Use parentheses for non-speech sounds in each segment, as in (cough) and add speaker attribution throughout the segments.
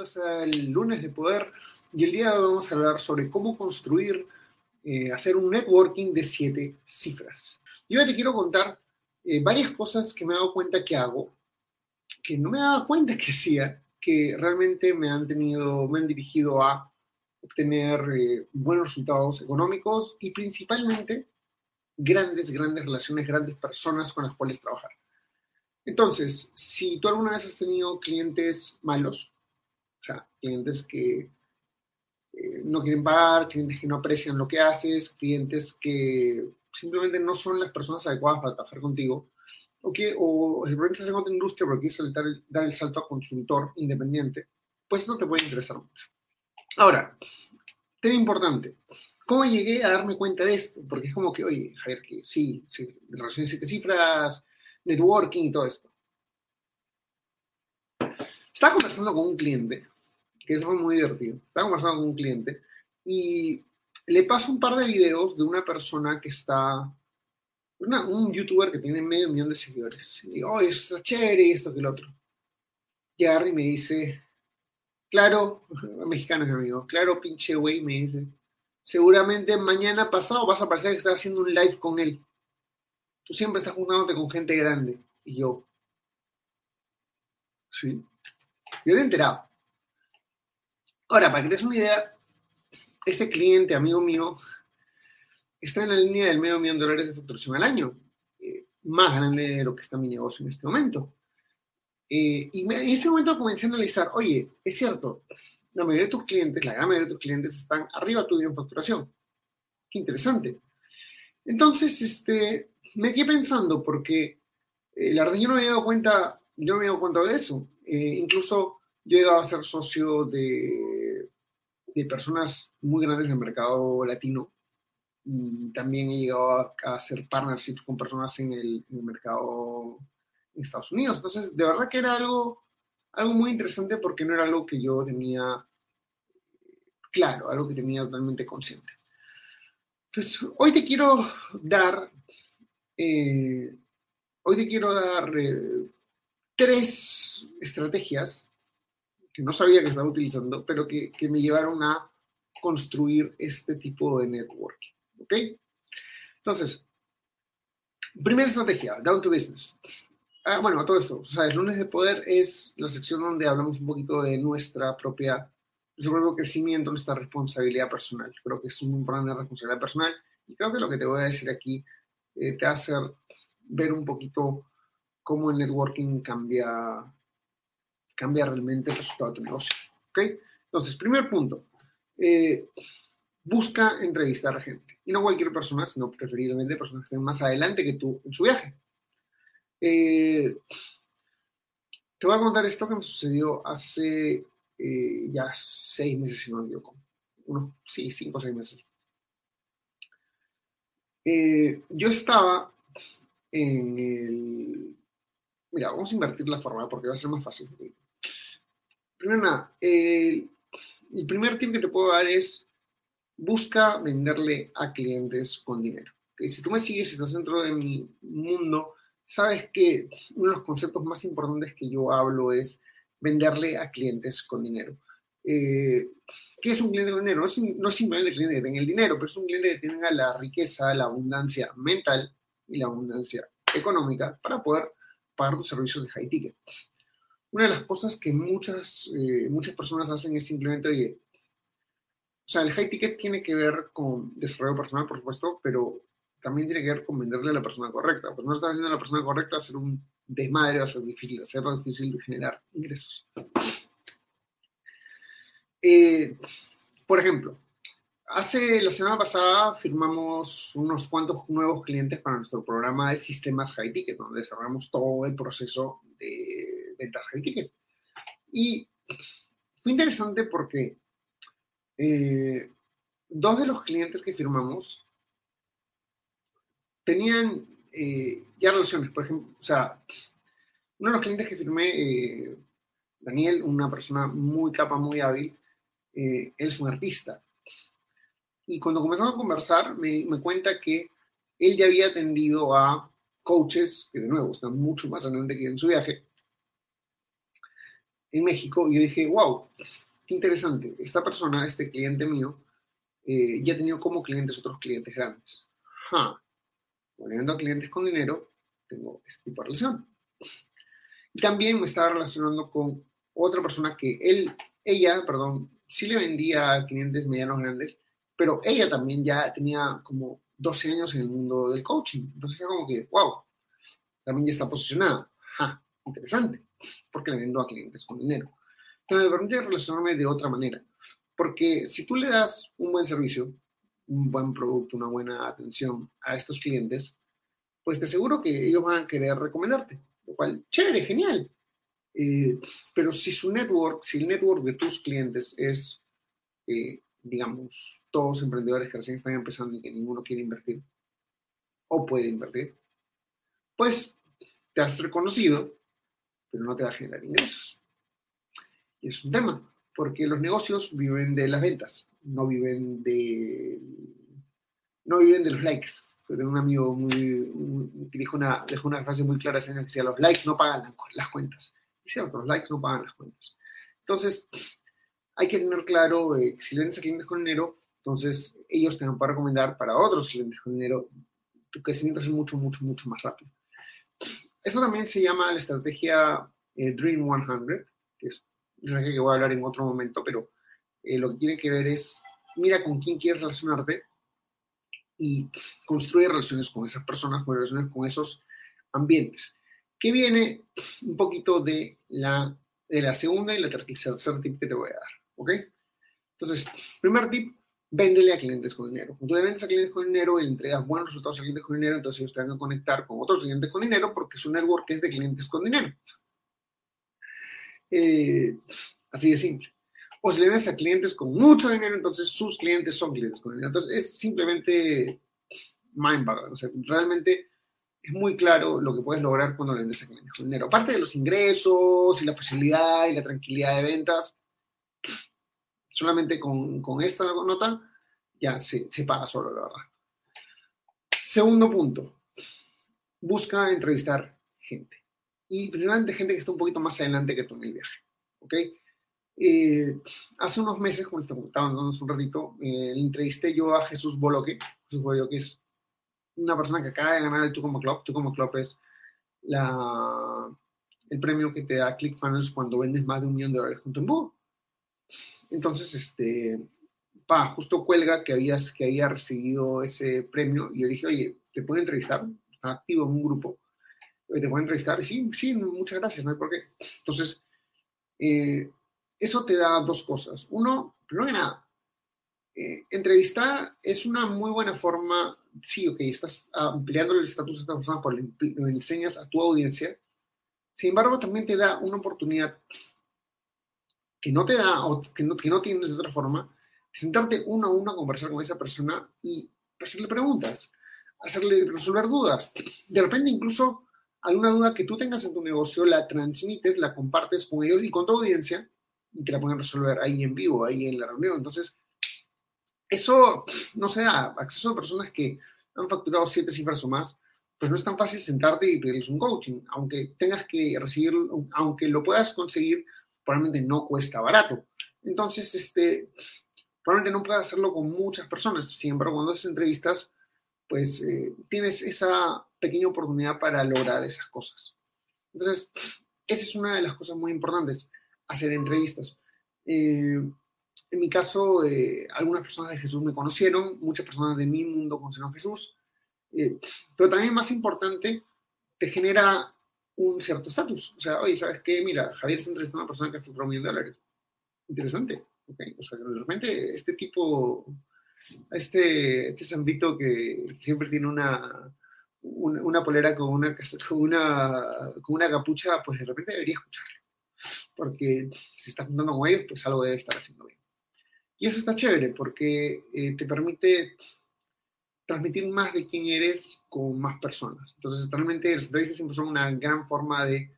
Speaker 1: Bienvenidos al lunes de poder y el día de hoy vamos a hablar sobre cómo construir, eh, hacer un networking de siete cifras. Yo te quiero contar eh, varias cosas que me he dado cuenta que hago, que no me he dado cuenta que hacía, que realmente me han tenido, me han dirigido a obtener eh, buenos resultados económicos y principalmente grandes, grandes relaciones, grandes personas con las cuales trabajar. Entonces, si tú alguna vez has tenido clientes malos, o sea, clientes que eh, no quieren pagar, clientes que no aprecian lo que haces, clientes que simplemente no son las personas adecuadas para trabajar contigo, o que o simplemente estás en otra industria porque quieres dar el salto a consultor independiente, pues eso te puede interesar mucho. Ahora, tema importante, ¿cómo llegué a darme cuenta de esto? Porque es como que, oye, Javier, que sí, sí relaciones siete cifras, networking y todo esto. Estaba conversando con un cliente que eso fue muy divertido. Estaba conversando con un cliente y le paso un par de videos de una persona que está, un youtuber que tiene medio millón de seguidores. Y digo, oh, eso está chévere, esto que el otro. Y agarra y me dice, claro, (laughs) mexicano es mi amigo, claro, pinche güey, me dice, seguramente mañana pasado vas a parecer que estás haciendo un live con él. Tú siempre estás juntándote con gente grande. Y yo, sí. Yo he enterado. Ahora, para que te des una idea, este cliente, amigo mío, está en la línea del medio millón de dólares de facturación al año, eh, más grande de lo que está mi negocio en este momento. Eh, y en ese momento comencé a analizar, oye, es cierto, la mayoría de tus clientes, la gran mayoría de tus clientes están arriba tuyo en facturación. Qué interesante. Entonces, este, me quedé pensando porque eh, la verdad yo no me había dado cuenta, yo no me había dado cuenta de eso. incluso yo he llegado a ser socio de de personas muy grandes del mercado latino y también he llegado a, hacer partnerships con personas en el, mercado en Estados Unidos. Entonces, de verdad que era algo, algo muy interesante porque no era algo que yo tenía claro, algo que tenía totalmente consciente. Entonces, hoy te quiero dar, eh, hoy te quiero dar eh, tres estrategias que no sabía que estaba utilizando, pero que, que me llevaron a construir este tipo de networking. ¿Ok? Entonces, primera estrategia, down to business. Ah, bueno, todo esto, o sea, el lunes de poder es la sección donde hablamos un poquito de nuestra propia, nuestro propio crecimiento, nuestra responsabilidad personal. Creo que es un programa de responsabilidad personal y creo que lo que te voy a decir aquí eh, te va a hacer ver un poquito cómo el networking cambia cambia realmente el resultado de tu negocio. ¿Ok? Entonces, primer punto, eh, busca entrevistar a gente. Y no cualquier persona, sino preferiblemente personas que estén más adelante que tú en su viaje. Eh, te voy a contar esto que me sucedió hace eh, ya seis meses, si no me equivoco. Uno, sí, cinco o seis meses. yo estaba en el... Mira, vamos a invertir la forma porque va a ser más fácil. Primero nada, el primer tip que te puedo dar es busca venderle a clientes con dinero. Si tú me sigues estás dentro de mi mundo, sabes que uno de los conceptos más importantes que yo hablo es venderle a clientes con dinero. Eh, ¿Qué es un cliente con dinero? No es, no simplemente el cliente que tenga el dinero, pero es un cliente que tenga la riqueza, la abundancia mental y la abundancia económica para poder pagar tus servicios de high ticket una de las cosas que muchas, eh, muchas personas hacen es simplemente, oye, o sea, el high ticket tiene que ver con desarrollo personal, por supuesto, pero también tiene que ver con venderle a la persona correcta. Pues no estás vendiendo a la persona correcta, hacer un desmadre va a ser difícil, hacerlo difícil de generar ingresos. Eh, por ejemplo, hace la semana pasada firmamos unos cuantos nuevos clientes para nuestro programa de sistemas high ticket, donde desarrollamos todo el proceso de ventas high ticket. Y fue interesante porque eh, dos de los clientes que firmamos tenían eh, ya relaciones, por ejemplo, o sea, uno de los clientes que firmé, eh, Daniel, una persona muy capa, muy hábil, él es un artista. Y cuando comenzamos a conversar, me, me cuenta que él ya había atendido a coaches, que de nuevo están mucho más adelante que en su viaje, en México, y dije, wow, qué interesante, esta persona, este cliente mío, eh, ya ha tenido como clientes otros clientes grandes. Ja, volviendo a clientes con dinero, tengo este tipo de relación. Y también me estaba relacionando con otra persona que él, ella, perdón, sí le vendía a clientes medianos grandes, pero ella también ya tenía como 12 años en el mundo del coaching. Entonces como que, wow, también ya está posicionada. Ja, interesante, porque le vendo a clientes con dinero. Entonces me permite relacionarme de otra manera, porque si tú le das un buen servicio, un buen producto, una buena atención a estos clientes, pues te aseguro que ellos van a querer recomendarte, lo cual, chévere, genial. Eh, pero si su network, si el network de tus clientes es eh, digamos, todos emprendedores que recién están empezando y que ninguno quiere invertir o puede invertir, pues te has reconocido, pero no te va a generar ingresos. Y es un tema, porque los negocios viven de las ventas, no viven de, no viven de los likes. Pero un amigo muy, que dijo una, dejó una frase muy clara, que decía, los likes no pagan las cuentas. Y cierto, los likes no pagan las cuentas. Entonces, hay que tener claro eh, si le vendes a clientes con dinero, entonces ellos te van a recomendar para otros clientes con dinero. Tu crecimiento es mucho, mucho, mucho más rápido. Eso también se llama la estrategia eh, Dream 100, que es una estrategia que voy a hablar en otro momento, pero eh, lo que tiene que ver es, mira con quién quieres relacionarte y construye relaciones con esas personas, con relaciones con esos ambientes. Que viene un poquito de la, de la segunda y la tercera tip que te voy a dar. ¿Ok? Entonces, primer tip, véndele a clientes con dinero. Cuando le vendes a clientes con dinero le entregas buenos resultados a clientes con dinero, entonces ellos te van a conectar con otros clientes con dinero porque su network es de clientes con dinero. Eh, así de simple. O si le vendes a clientes con mucho dinero, entonces sus clientes son clientes con dinero. Entonces es simplemente mind O sea, realmente es muy claro lo que puedes lograr cuando le vendes a clientes con dinero. Aparte de los ingresos y la facilidad y la tranquilidad de ventas, solamente con, con esta nota ya se, se paga solo, la verdad. Segundo punto, busca entrevistar gente. Y principalmente gente que está un poquito más adelante que tú en el viaje. ¿Ok? Eh, hace unos meses, como estaba dándonos un ratito, eh, entrevisté yo a Jesús Boloque. Jesús Boloque es una persona que acaba de ganar el Tu como Club. Tu como Club es la, el premio que te da ClickFunnels cuando vendes más de un millón de dólares junto en Búho. Entonces, este, pa, justo cuelga que, habías, que había recibido ese premio y yo dije, oye, ¿te puedo entrevistar? Está activo en un grupo. ¿Te puedo entrevistar? sí, sí, muchas gracias, no hay por qué. Entonces, eh, eso te da dos cosas. Uno, primero que nada, eh, entrevistar es una muy buena forma, sí, ok, estás ampliando el estatus de esta persona por lo enseñas a tu audiencia. Sin embargo, también te da una oportunidad que no te da o que no, tienes de otra forma, sentarte uno a uno a conversar con esa persona y hacerle preguntas, hacerle resolver dudas. De repente incluso alguna duda que tú tengas en tu negocio la transmites, la compartes con ellos y con tu audiencia y te la pueden resolver ahí en vivo, ahí en la reunión. Entonces, eso no se da. Acceso a personas que han facturado siete cifras o más, pues no es tan fácil sentarte y pedirles un coaching, aunque tengas que recibir, aunque lo puedas conseguir probablemente no cuesta barato. Entonces, este, probablemente no puedas hacerlo con muchas personas. Sin embargo, cuando haces entrevistas, pues eh, tienes esa pequeña oportunidad para lograr esas cosas. Entonces, esa es una de las cosas muy importantes, hacer entrevistas. Eh, en mi caso, eh, algunas personas de Jesús me conocieron, muchas personas de mi mundo conocieron a Jesús, pero también más importante, te genera un cierto estatus. O sea, oye, ¿sabes qué? Mira, Javier está entrevistando a una persona que facturó un millón de dólares. Interesante. Okay. O sea, realmente este tipo, este, este Zambito que siempre tiene una, una, polera con una, con, una, con una capucha, pues de repente debería escucharlo. porque si estás juntando con ellos, pues algo debe estar haciendo bien. Y eso está chévere porque eh, te permite transmitir más de quién eres con más personas. Entonces, realmente las entrevistas siempre son una gran forma de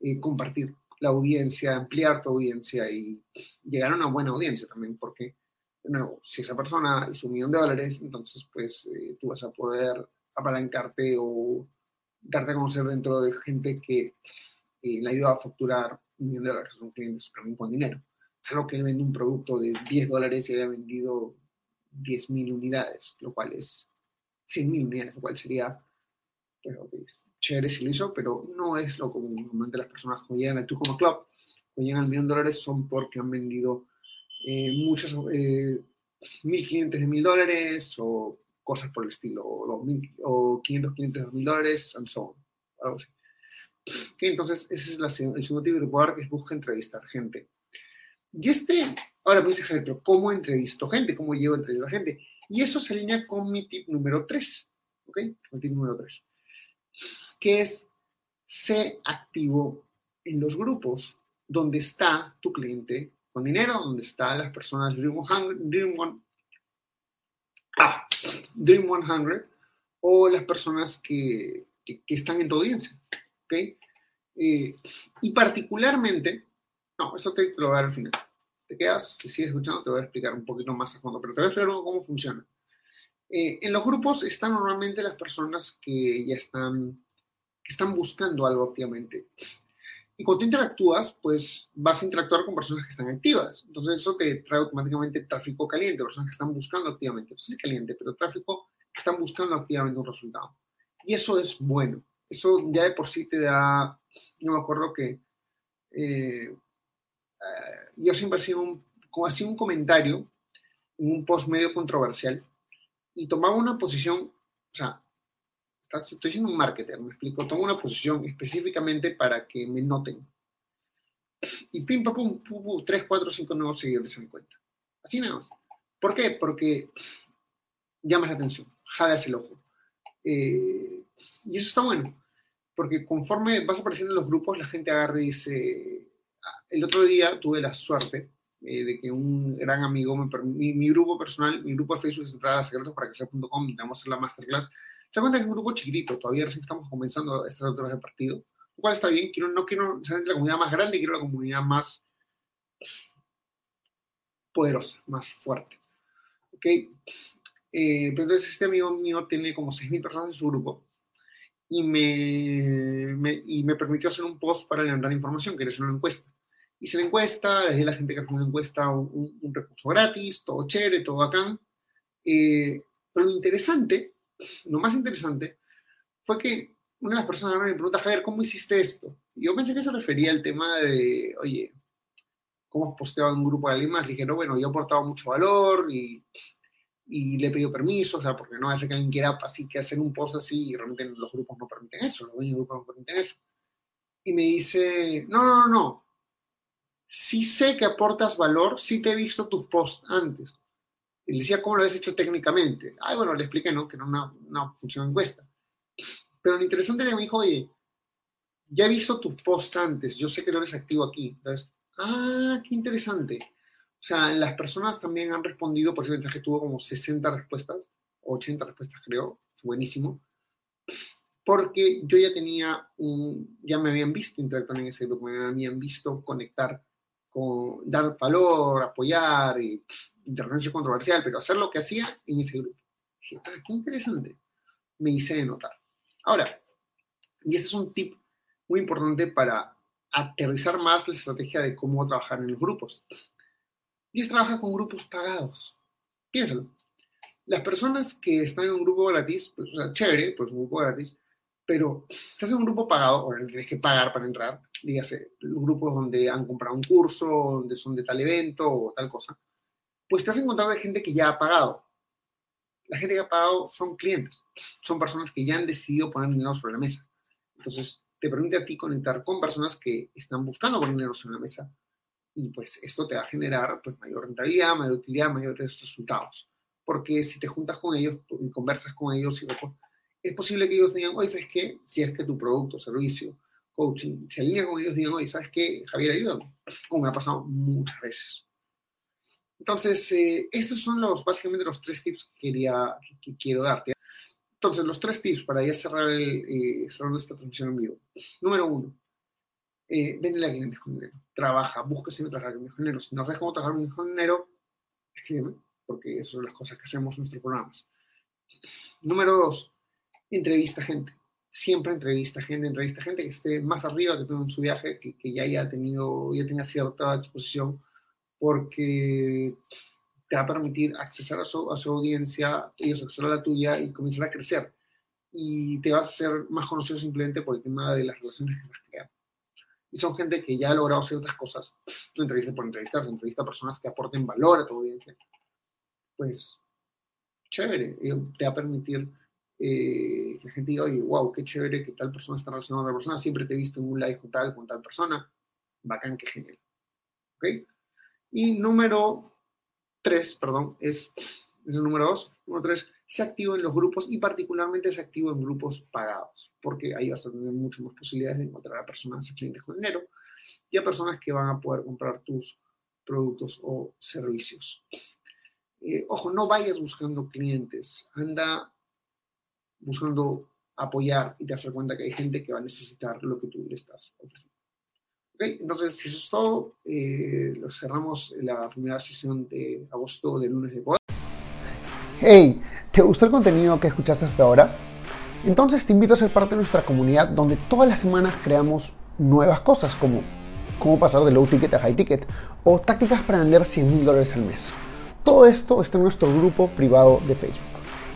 Speaker 1: eh, compartir la audiencia, ampliar tu audiencia y llegar a una buena audiencia también, porque, bueno, si esa persona hizo un millón de dólares, entonces, pues, eh, tú vas a poder apalancarte o darte a conocer dentro de gente que eh, le ayuda a facturar un millón de dólares. Son clientes también con dinero. Es algo que vende un producto de 10 dólares y haya vendido 10.000 unidades, lo cual es 100.000 unidades, lo cual sería pero, chévere si lo hizo, pero no es lo común. Normalmente las personas que llegan al como Club, que llegan al millón de dólares, son porque han vendido eh, muchos, eh, mil clientes de mil dólares o cosas por el estilo, o, 2000, o 500 clientes de mil dólares, and so on, algo así. entonces, ese es la, el segundo tipo de poder que es busca entrevistar gente. Y este, ahora pues dice, pero ¿cómo entrevisto gente? ¿Cómo llevo a entrevistar gente? Y eso se alinea con mi tip número 3, ¿ok? El tip número 3, que es sé activo en los grupos donde está tu cliente con dinero, donde están las personas Dream 100, Dream, One, ah, Dream 100 o las personas que, que, están en tu audiencia, ¿ok? Eh, y particularmente, no, eso te lo voy a dar al final. Te quedas, si sigues escuchando, te voy a explicar un poquito más a fondo, pero te voy a explicar cómo funciona. Eh, en los grupos están normalmente las personas que ya están, que están buscando algo activamente. Y cuando tú interactúas, pues vas a interactuar con personas que están activas. Entonces eso te trae automáticamente tráfico caliente, personas que están buscando activamente. No sé si caliente, pero tráfico que están buscando activamente un resultado. Y eso es bueno. Eso ya de por sí te da, yo me acuerdo que eh, yo siempre sido un, hacía un comentario en un post medio controversial y tomaba una posición, o sea, estoy siendo un marketer, me explico, tomo una posición específicamente para que me noten. Y pim, pam, pum, pum, pum, 3, 4, 5 nuevos seguidores en cuenta. Así nada más. ¿Por qué? Porque llamas la atención, jalas el ojo. Eh, y eso está bueno, porque conforme vas apareciendo en los grupos, la gente agarra y dice, el otro día tuve la suerte eh, de que un gran amigo, mi, grupo personal, mi grupo de Facebook es entrar a secretos para que sea.com y vamos a hacer la masterclass. Se cuenta que es un grupo chiquitito, todavía recién estamos comenzando estas alturas de partido, lo cual está bien. Quiero, no quiero ser la comunidad más grande, quiero la comunidad más poderosa, más fuerte. ¿Ok? Eh, entonces este amigo mío tiene como 6.000 personas en su grupo y me, y me permitió hacer un post para levantar información, que hacer una encuesta. Hice la encuesta, le di a la gente que hace una encuesta un, recurso gratis, todo chévere, todo bacán. Eh, pero lo interesante, lo más interesante, fue que una de las personas me pregunta, Javier, ¿cómo hiciste esto? Y yo pensé que se refería al tema de, oye, ¿cómo has posteado en un grupo de alguien más? Dije, no, bueno, yo he aportado mucho valor y y le pidió permiso, o sea, porque no hace que alguien quiera así que hacer un post así y realmente los grupos no permiten eso, los grupos no permiten eso. Y me dice, no, no, no, sí sé que aportas valor, sí te he visto tus posts antes. Y le decía, ¿cómo lo has hecho técnicamente? Ay, bueno, le expliqué, ¿no? Que era una, una función encuesta. Pero lo interesante era que me dijo, oye, ya he visto tus posts antes, yo sé que no eres activo aquí. Entonces, ah, qué interesante. O sea, las personas también han respondido, por ese mensaje tuvo como 60 respuestas, 80 respuestas creo, buenísimo, porque yo ya tenía un, ya me habían visto interactuar en ese grupo, me habían visto conectar, con, dar valor, apoyar, y, intervención controversial, pero hacer lo que hacía en ese grupo. Dije, ah, qué interesante, me hice de notar. Ahora, y este es un tip muy importante para aterrizar más la estrategia de cómo trabajar en los grupos. Y es trabaja con grupos pagados. Piénsalo. Las personas que están en un grupo gratis, pues, o chévere, pues un grupo gratis, pero estás en un grupo pagado, o tienes que pagar para entrar, dígase, grupos donde han comprado un curso, donde son de tal evento o tal cosa, pues te has encontrado de gente que ya ha pagado. La gente que ha pagado son clientes, son personas que ya han decidido poner dinero sobre la mesa. Entonces, te permite a ti conectar con personas que están buscando poner dinero sobre la mesa y pues esto te va a generar pues mayor rentabilidad, mayor utilidad, mayores resultados. Porque si te juntas con ellos y conversas con ellos, es posible que ellos digan, oye, ¿sabes qué? Si es que tu producto o servicio coaching, se alinea con ellos, digan, oye, ¿sabes qué? Javier, ayúdame. Como me ha pasado muchas veces. Entonces, eh, estos son los, básicamente los tres tips que, quería, que, quiero darte. Entonces, los tres tips para ya cerrar, el, eh, cerrar esta transmisión en vivo. Número uno, eh, vende a clientes con dinero. Trabaja, busca siempre trabajar con dinero. Si no sabes cómo trabajar con dinero, escríbeme, porque eso son las cosas que hacemos en nuestros programas. Número dos, entrevista gente. Siempre entrevista gente, entrevista gente que esté más arriba que tú en su viaje, que, ya haya tenido, ya tenga cierta exposición porque te va a permitir acceder a su, audiencia, ellos acceder a la tuya y comenzar a crecer. Y te vas a hacer más conocido simplemente por el tema de las relaciones que estás creando. Y son gente que ya ha logrado ciertas cosas. No entrevista por entrevistar, entrevista a personas que aporten valor a tu audiencia. Pues, chévere. Te va a permitir eh, que la gente diga, oye, wow, qué chévere que tal persona está relacionada a otra persona. Siempre te he visto en un live con tal, con tal persona. Bacán, qué genial. ¿Ok? Y número tres, perdón, es, es el número dos. Número tres, se activa en los grupos y particularmente se activa en grupos pagados, porque ahí vas a tener mucho más posibilidades de encontrar a personas y clientes con dinero y a personas que van a poder comprar tus productos o servicios. Eh, ojo, no vayas buscando clientes, anda buscando apoyar y te das cuenta que hay gente que va a necesitar lo que tú le estás ofreciendo entonces, eso es todo. Eh, lo cerramos la primera sesión de agosto del lunes de poder.
Speaker 2: Hey, ¿te gustó el contenido que escuchaste hasta ahora? Entonces te invito a ser parte de nuestra comunidad donde todas las semanas creamos nuevas cosas como cómo pasar de low ticket a high ticket o tácticas para vender 100 mil dólares al mes. Todo esto está en nuestro grupo privado de Facebook.